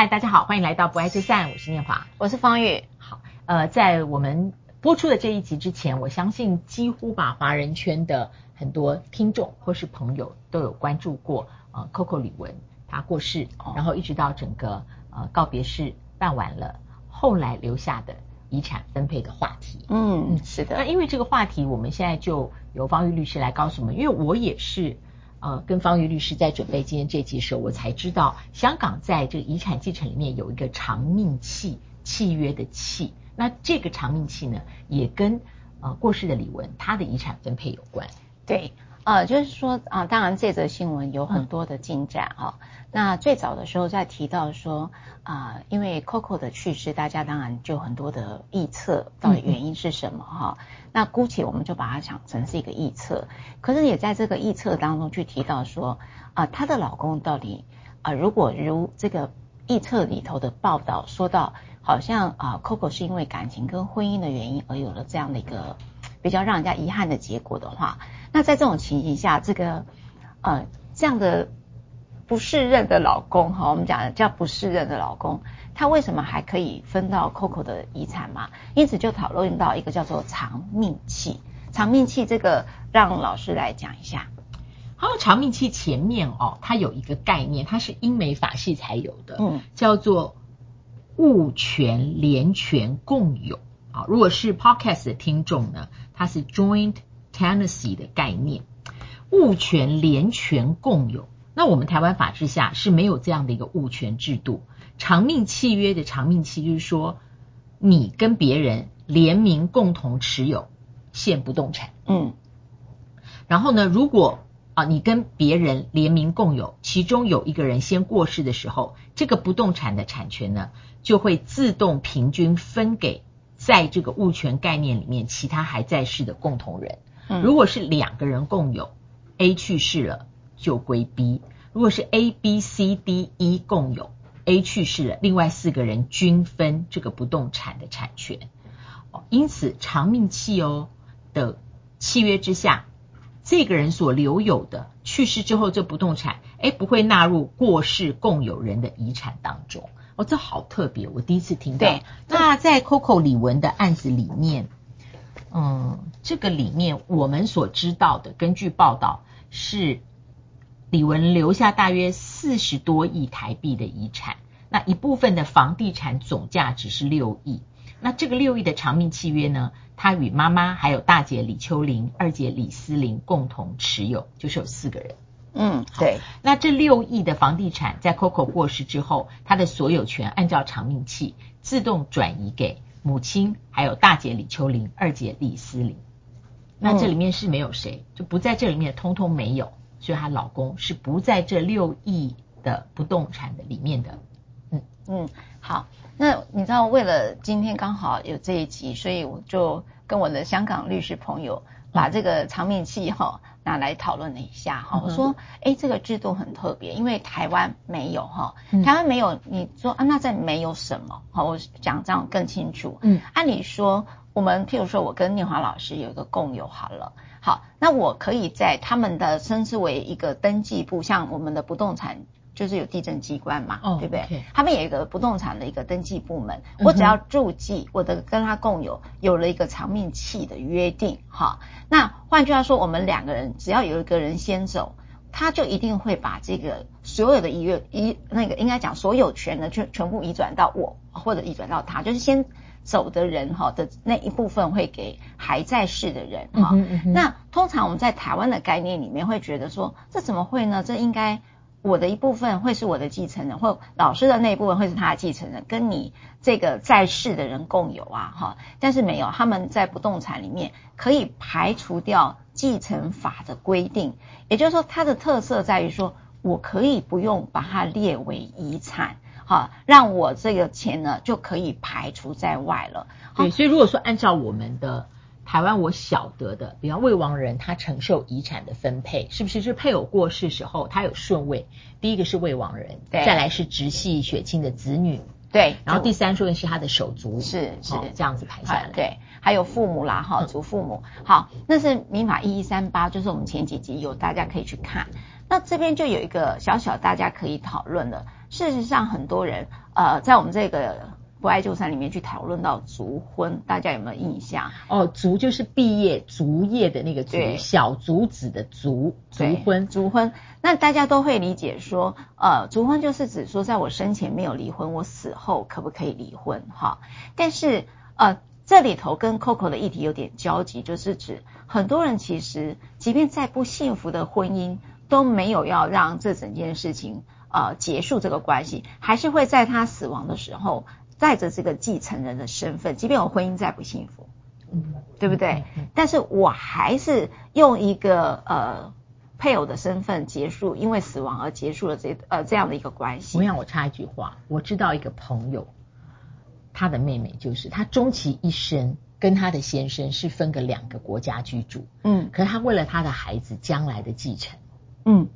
嗨，大家好，欢迎来到不爱就散，我是念华，我是方玉。好，呃，在我们播出的这一集之前，我相信几乎把华人圈的很多听众或是朋友都有关注过，呃，Coco 李玟她过世，然后一直到整个呃告别式办完了，后来留下的遗产分配的话题。嗯，是的。那因为这个话题，我们现在就由方玉律师来告诉我们，因为我也是。呃，跟方瑜律师在准备今天这集时候，我才知道香港在这个遗产继承里面有一个长命契契约的契，那这个长命契呢，也跟呃过世的李玟她的遗产分配有关。对，呃，就是说啊、呃，当然这则新闻有很多的进展哈、嗯哦。那最早的时候在提到说啊、呃，因为 Coco 的去世，大家当然就很多的臆测，到底原因是什么哈。那姑且我们就把它想成是一个臆测，可是也在这个臆测当中去提到说，啊、呃，她的老公到底啊、呃，如果如这个臆测里头的报道说到，好像啊、呃，Coco 是因为感情跟婚姻的原因而有了这样的一个比较让人家遗憾的结果的话，那在这种情形下，这个呃这样的不适任的老公哈，我们讲的叫不适任的老公。他为什么还可以分到 Coco 的遗产嘛？因此就讨论到一个叫做长命期。长命期这个让老师来讲一下。好，长命期前面哦，它有一个概念，它是英美法系才有的，嗯，叫做物权连权共有。啊，如果是 Podcast 的听众呢，它是 Joint Tenancy 的概念，物权联权共有。那我们台湾法制下是没有这样的一个物权制度。长命契约的长命期就是说，你跟别人联名共同持有现不动产，嗯，然后呢，如果啊你跟别人联名共有，其中有一个人先过世的时候，这个不动产的产权呢就会自动平均分给在这个物权概念里面其他还在世的共同人。嗯，如果是两个人共有，A 去世了就归 B；如果是 A、B、C、D、E 共有。A 去世了，另外四个人均分这个不动产的产权。哦，因此长命契哦的契约之下，这个人所留有的去世之后这不动产，哎，不会纳入过世共有人的遗产当中。哦，这好特别，我第一次听到。对，那在 Coco 李玟的案子里面，嗯，这个里面我们所知道的，根据报道是。李玟留下大约四十多亿台币的遗产，那一部分的房地产总价值是六亿。那这个六亿的长命契约呢，他与妈妈还有大姐李秋玲、二姐李思玲共同持有，就是有四个人。嗯，对。那这六亿的房地产在 Coco 过世之后，他的所有权按照长命契自动转移给母亲，还有大姐李秋玲、二姐李思玲。那这里面是没有谁，就不在这里面，通通没有。所以她老公是不在这六亿的不动产的里面的，嗯嗯，好，那你知道为了今天刚好有这一集，所以我就跟我的香港律师朋友把这个长命契哈拿来讨论了一下哈，我说哎这个制度很特别，因为台湾没有哈，台湾没有，你说啊那在没有什么？好，我讲这样更清楚，嗯，按理说我们譬如说我跟念华老师有一个共有好了。好，那我可以在他们的称之为一个登记簿，像我们的不动产就是有地震机关嘛，哦，对不对.他们有一个不动产的一个登记部门，我只要注记我的跟他共有有了一个长命契的约定，哈。那换句话说，我们两个人只要有一个人先走，他就一定会把这个所有的遗约遗那个应该讲所有权呢，全全部移转到我或者移转到他，就是先。走的人哈的那一部分会给还在世的人哈、嗯嗯，那通常我们在台湾的概念里面会觉得说，这怎么会呢？这应该我的一部分会是我的继承人，或老师的那一部分会是他的继承人，跟你这个在世的人共有啊哈。但是没有，他们在不动产里面可以排除掉继承法的规定，也就是说它的特色在于说我可以不用把它列为遗产。好，让我这个钱呢就可以排除在外了。对，所以如果说按照我们的台湾，我晓得的，比方未亡人他承受遗产的分配，是不是是配偶过世时候他有顺位？第一个是未亡人，对，再来是直系血亲的子女，对，然后第三顺位是他的手足，是是这样子排下来，对，还有父母啦，哈，祖父母。好，那是民法一一三八，就是我们前几集有，大家可以去看。那这边就有一个小小大家可以讨论的。事实上，很多人呃，在我们这个不爱就散里面去讨论到族婚，大家有没有印象？哦，族就是毕业族业的那个族，小族子的族，族婚，族婚。那大家都会理解说，呃，族婚就是指说，在我生前没有离婚，我死后可不可以离婚？哈，但是呃。这里头跟 Coco 的议题有点交集，就是指很多人其实，即便再不幸福的婚姻，都没有要让这整件事情呃结束这个关系，还是会在他死亡的时候带着这个继承人的身份，即便我婚姻再不幸福，嗯，对不对？但是我还是用一个呃配偶的身份结束，因为死亡而结束了这呃这样的一个关系。我想我插一句话，我知道一个朋友。他的妹妹就是他终其一生跟他的先生是分隔两个国家居住，嗯，可是他为了他的孩子将来的继承，嗯，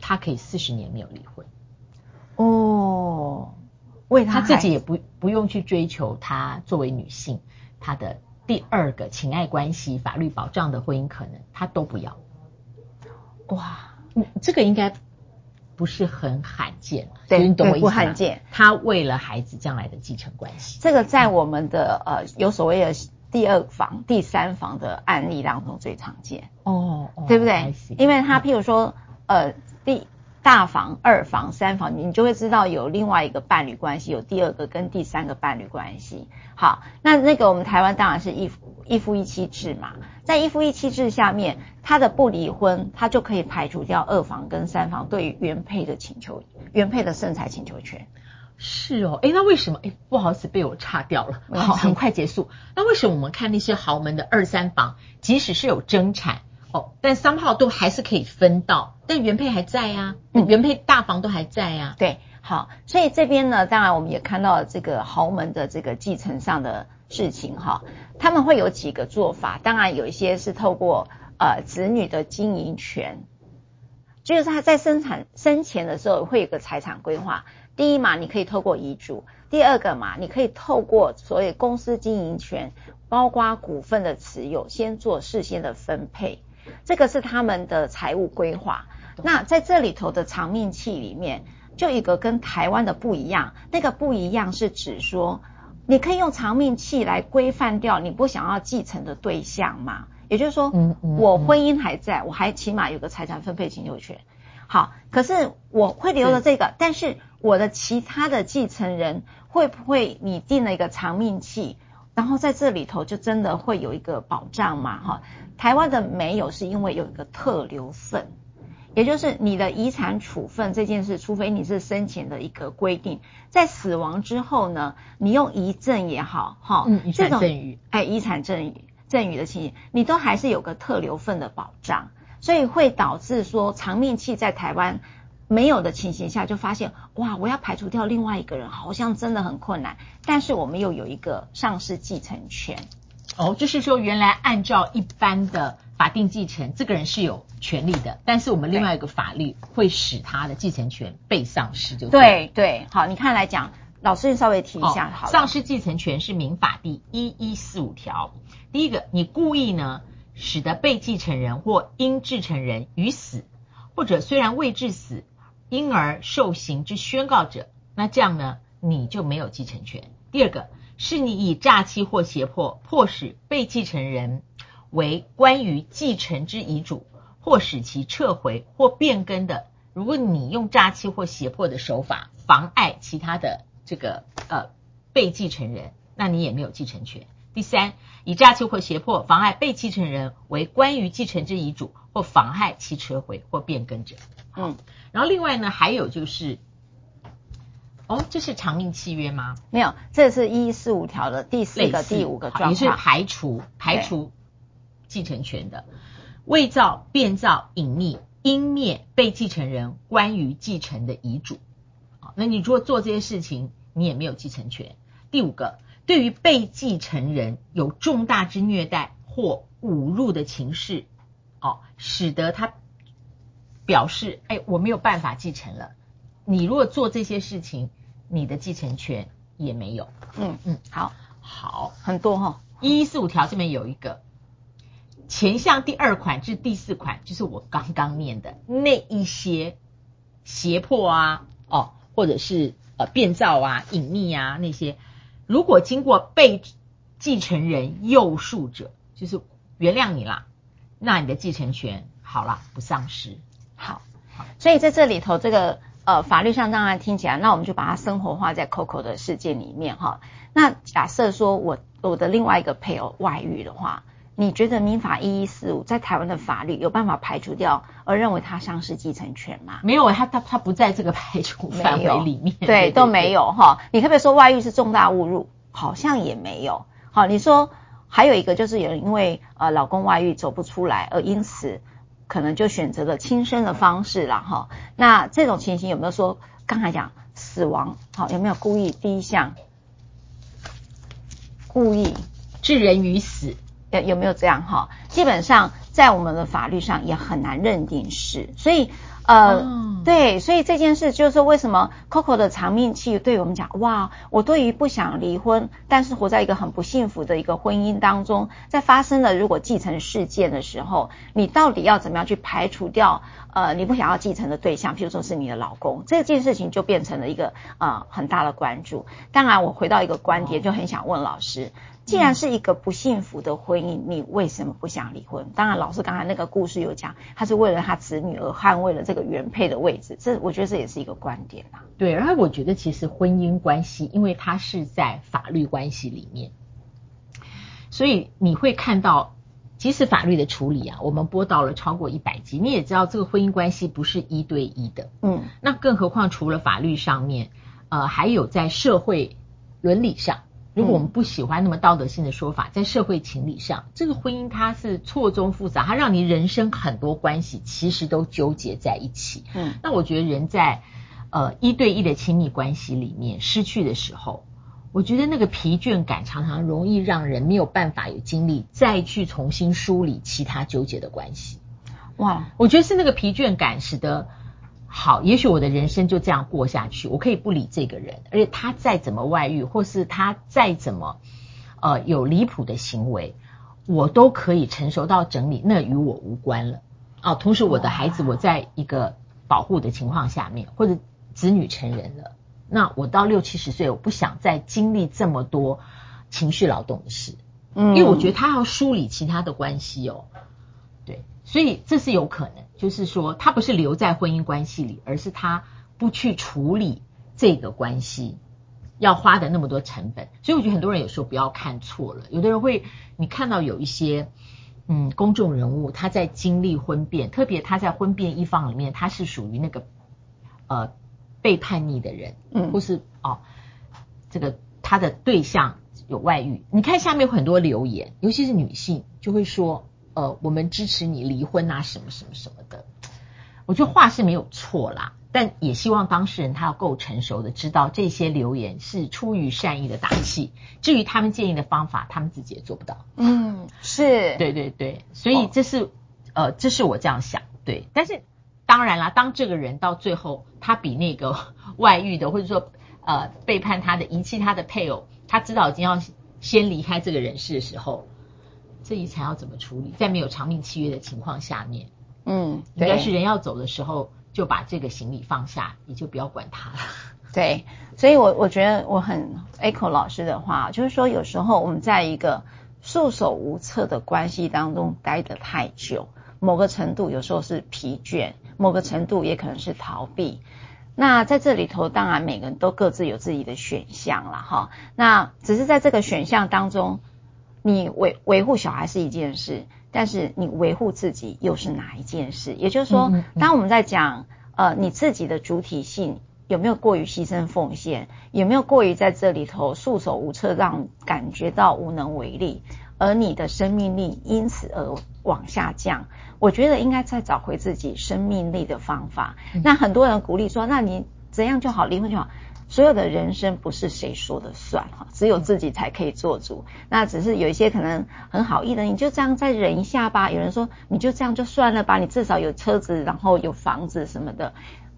他可以四十年没有离婚，哦，为他，他自己也不不用去追求他作为女性他的第二个情爱关系法律保障的婚姻可能他都不要，哇，这个应该。不是很罕见，对，对，不罕见。他为了孩子将来的继承关系，这个在我们的呃有所谓的第二房、第三房的案例当中最常见哦，对不对？因为他譬如说呃第。大房、二房、三房，你就会知道有另外一个伴侣关系，有第二个跟第三个伴侣关系。好，那那个我们台湾当然是一夫一夫一妻制嘛，在一夫一妻制下面，他的不离婚，他就可以排除掉二房跟三房对于原配的请求、原配的剩财请求权。是哦，哎，那为什么？哎，不好意思，被我岔掉了。好，很快结束。那为什么我们看那些豪门的二三房，即使是有争产？但三号都还是可以分到，但原配还在呀、啊，原配大房都还在呀、啊。对，好，所以这边呢，当然我们也看到了这个豪门的这个继承上的事情哈，他们会有几个做法，当然有一些是透过呃子女的经营权，就是他在生产生前的时候会有个财产规划，第一嘛，你可以透过遗嘱；第二个嘛，你可以透过所谓公司经营权，包括股份的持有，先做事先的分配。这个是他们的财务规划。那在这里头的长命器里面，就一个跟台湾的不一样。那个不一样是指说，你可以用长命器来规范掉你不想要继承的对象嘛？也就是说，我婚姻还在，我还起码有个财产分配请求权。好，可是我会留了这个，但是我的其他的继承人会不会你定了一个长命契？然后在这里头就真的会有一个保障嘛？哈，台湾的没有是因为有一个特留份，也就是你的遗产处分这件事，除非你是生前的一个规定，在死亡之后呢，你用遗赠也好，哈、嗯，遗产赠与，哎，遗产赠与赠与的情形，你都还是有个特留份的保障，所以会导致说长命器在台湾。没有的情形下，就发现哇，我要排除掉另外一个人，好像真的很困难。但是我们又有一个上市继承权，哦，就是说原来按照一般的法定继承，这个人是有权利的，但是我们另外一个法律会使他的继承权被丧失，就对对。好，你看来讲，老师稍微提一下好了。丧失继承权是民法第一一四五条，第一个，你故意呢，使得被继承人或应继承人于死，或者虽然未致死。因而受刑之宣告者，那这样呢，你就没有继承权。第二个是你以诈欺或胁迫，迫使被继承人为关于继承之遗嘱，或使其撤回或变更的。如果你用诈欺或胁迫的手法妨碍其他的这个呃被继承人，那你也没有继承权。第三，以诈欺或胁迫妨碍被继承人为关于继承之遗嘱，或妨害其撤回或变更者。嗯。然后另外呢，还有就是，哦，这是长命契约吗？没有，这是一一四五条的第四个、第五个状况，也是排除排除继承权的，伪造、变造、隐匿、湮灭被继承人关于继承的遗嘱。好，那你如果做这些事情，你也没有继承权。第五个，对于被继承人有重大之虐待或侮辱的情事，哦，使得他。表示，哎，我没有办法继承了。你如果做这些事情，你的继承权也没有。嗯嗯，好，好，很多哈、哦。一一四五条这边有一个前项第二款至第四款，就是我刚刚念的那一些胁迫啊，哦，或者是呃变造啊、隐匿啊那些，如果经过被继承人宥恕者，就是原谅你啦，那你的继承权好了，不丧失。好，所以在这里头，这个呃法律上当然听起来，那我们就把它生活化在 Coco 的世界里面哈。那假设说我我的另外一个配偶外遇的话。你觉得民法一一四五在台湾的法律有办法排除掉，而认为他丧失继承权吗？没有，他他他不在这个排除范围里面，对，对，对，都没有哈。你可不可以说外遇是重大侮辱？好像也没有。好，你说还有一个就是有人因为呃老公外遇走不出来，而因此可能就选择了轻生的方式了哈。那这种情形有没有说刚才讲死亡？好，有没有故意第一项故意致人于死？有有没有这样哈？基本上在我们的法律上也很难认定是，所以呃、哦，对，所以这件事就是为什么 Coco 的长命期对我们讲，哇，我对于不想离婚，但是活在一个很不幸福的一个婚姻当中，在发生了如果继承事件的时候，你到底要怎么样去排除掉呃你不想要继承的对象，譬如说是你的老公，这件事情就变成了一个呃很大的关注。当然，我回到一个观点，就很想问老师。既然是一个不幸福的婚姻，你为什么不想离婚？当然，老师刚才那个故事有讲，他是为了他子女而捍卫了这个原配的位置，这我觉得这也是一个观点啊。对，然后我觉得其实婚姻关系，因为它是在法律关系里面，所以你会看到，即使法律的处理啊，我们播到了超过一百集，你也知道这个婚姻关系不是一对一的，嗯，那更何况除了法律上面，呃，还有在社会伦理上。如果我们不喜欢那么道德性的说法，在社会情理上，这个婚姻它是错综复杂，它让你人生很多关系其实都纠结在一起。嗯，那我觉得人在呃一对一的亲密关系里面失去的时候，我觉得那个疲倦感常常容易让人没有办法有精力再去重新梳理其他纠结的关系。哇，我觉得是那个疲倦感使得。好，也许我的人生就这样过下去，我可以不理这个人，而且他再怎么外遇，或是他再怎么呃有离谱的行为，我都可以成熟到整理，那与我无关了。哦，同时我的孩子，我在一个保护的情况下面，或者子女成人了，那我到六七十岁，我不想再经历这么多情绪劳动的事，嗯，因为我觉得他要梳理其他的关系哦，对。所以这是有可能，就是说他不是留在婚姻关系里，而是他不去处理这个关系，要花的那么多成本。所以我觉得很多人有时候不要看错了，有的人会，你看到有一些嗯公众人物他在经历婚变，特别他在婚变一方里面，他是属于那个呃被叛逆的人，嗯，或是哦这个他的对象有外遇，你看下面有很多留言，尤其是女性就会说。呃，我们支持你离婚啊，什么什么什么的。我觉得话是没有错啦，但也希望当事人他要够成熟的知道这些留言是出于善意的打气。至于他们建议的方法，他们自己也做不到。嗯，是，对对对，所以这是、哦、呃，这是我这样想。对，但是当然啦，当这个人到最后他比那个 外遇的，或者说呃背叛他的、遗弃他的配偶，他知道已经要先离开这个人世的时候。这遗产要怎么处理？在没有长命契约的情况下面，嗯，应该是人要走的时候就把这个行李放下，你就不要管他了。对，所以我我觉得我很 echo 老师的话，就是说有时候我们在一个束手无策的关系当中待得太久，某个程度有时候是疲倦，某个程度也可能是逃避。那在这里头，当然每个人都各自有自己的选项了哈。那只是在这个选项当中。你维维护小孩是一件事，但是你维护自己又是哪一件事？也就是说，当我们在讲呃你自己的主体性有没有过于牺牲奉献，有没有过于在这里头束手无策，让感觉到无能为力，而你的生命力因此而往下降，我觉得应该再找回自己生命力的方法。那很多人鼓励说，那你怎样就好，离婚就好。所有的人生不是谁说的算哈，只有自己才可以做主。那只是有一些可能很好意的，你就这样再忍一下吧。有人说你就这样就算了吧，你至少有车子，然后有房子什么的。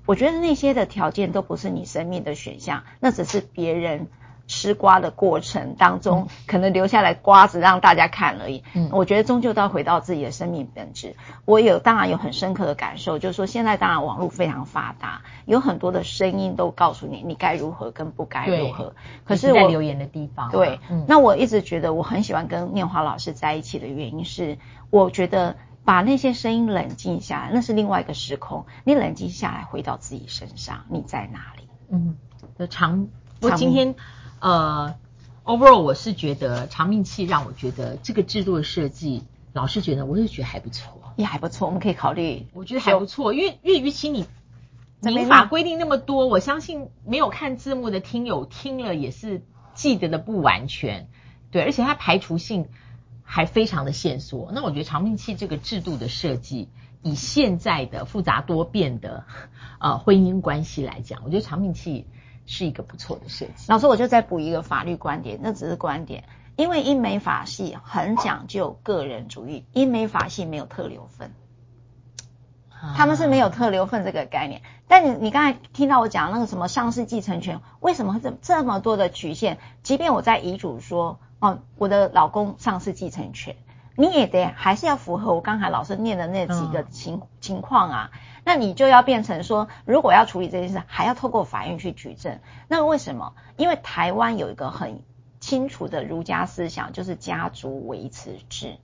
我觉得那些的条件都不是你生命的选项，那只是别人吃瓜的过程当中，嗯、可能留下来瓜子让大家看而已。嗯，我觉得终究都要回到自己的生命本质。我有当然有很深刻的感受，就是说现在当然网络非常发达，有很多的声音都告诉你你该如何跟不该如何。可是我在留言的地方、啊，对，嗯、那我一直觉得我很喜欢跟念华老师在一起的原因是，我觉得把那些声音冷静下来，那是另外一个时空。你冷静下来，回到自己身上，你在哪里？嗯，的长，我今天。呃，overall 我是觉得长命期让我觉得这个制度的设计，老师觉得我也觉得还不错，也还不错，我们可以考虑。我觉得还不错，因为因为与其你民法规定那么多，我相信没有看字幕的听友听了也是记得的不完全，对，而且它排除性还非常的线索。那我觉得长命期这个制度的设计，以现在的复杂多变的呃婚姻关系来讲，我觉得长命器。是一个不错的设计。老师，我就再补一个法律观点，那只是观点，因为英美法系很讲究个人主义，英美法系没有特留份，他们是没有特留份这个概念。但你你刚才听到我讲那个什么上市继承权，为什么会这这么多的局限？即便我在遗嘱说，哦，我的老公上市继承权，你也得还是要符合我刚才老师念的那几个情、嗯、情况啊。那你就要变成说，如果要处理这件事，还要透过法院去举证。那为什么？因为台湾有一个很清楚的儒家思想，就是家族维持制。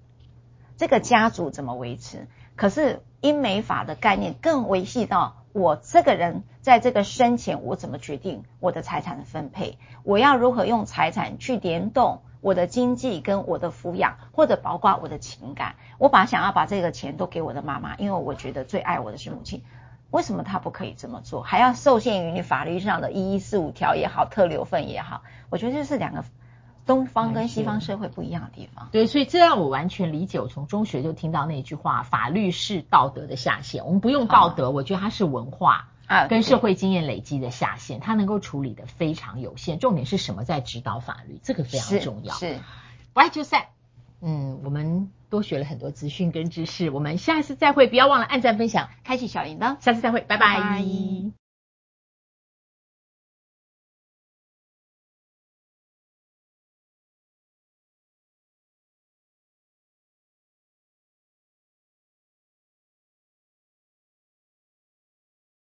这个家族怎么维持？可是英美法的概念更维系到我这个人在这个生前，我怎么决定我的财产的分配？我要如何用财产去联动？我的经济跟我的抚养，或者包括我的情感，我把想要把这个钱都给我的妈妈，因为我觉得最爱我的是母亲。为什么他不可以这么做？还要受限于你法律上的一一四五条也好，特留份也好？我觉得这是两个东方跟西方社会不一样的地方。对，所以这让我完全理解。我从中学就听到那句话：法律是道德的下限。我们不用道德，我觉得它是文化。啊，跟社会经验累积的下限，它能够处理的非常有限。重点是什么？在指导法律，这个非常重要。是，不爱就散。嗯，我们多学了很多资讯跟知识，我们下次再会。不要忘了按赞、分享、开启小铃铛。下次再会，拜拜。拜拜。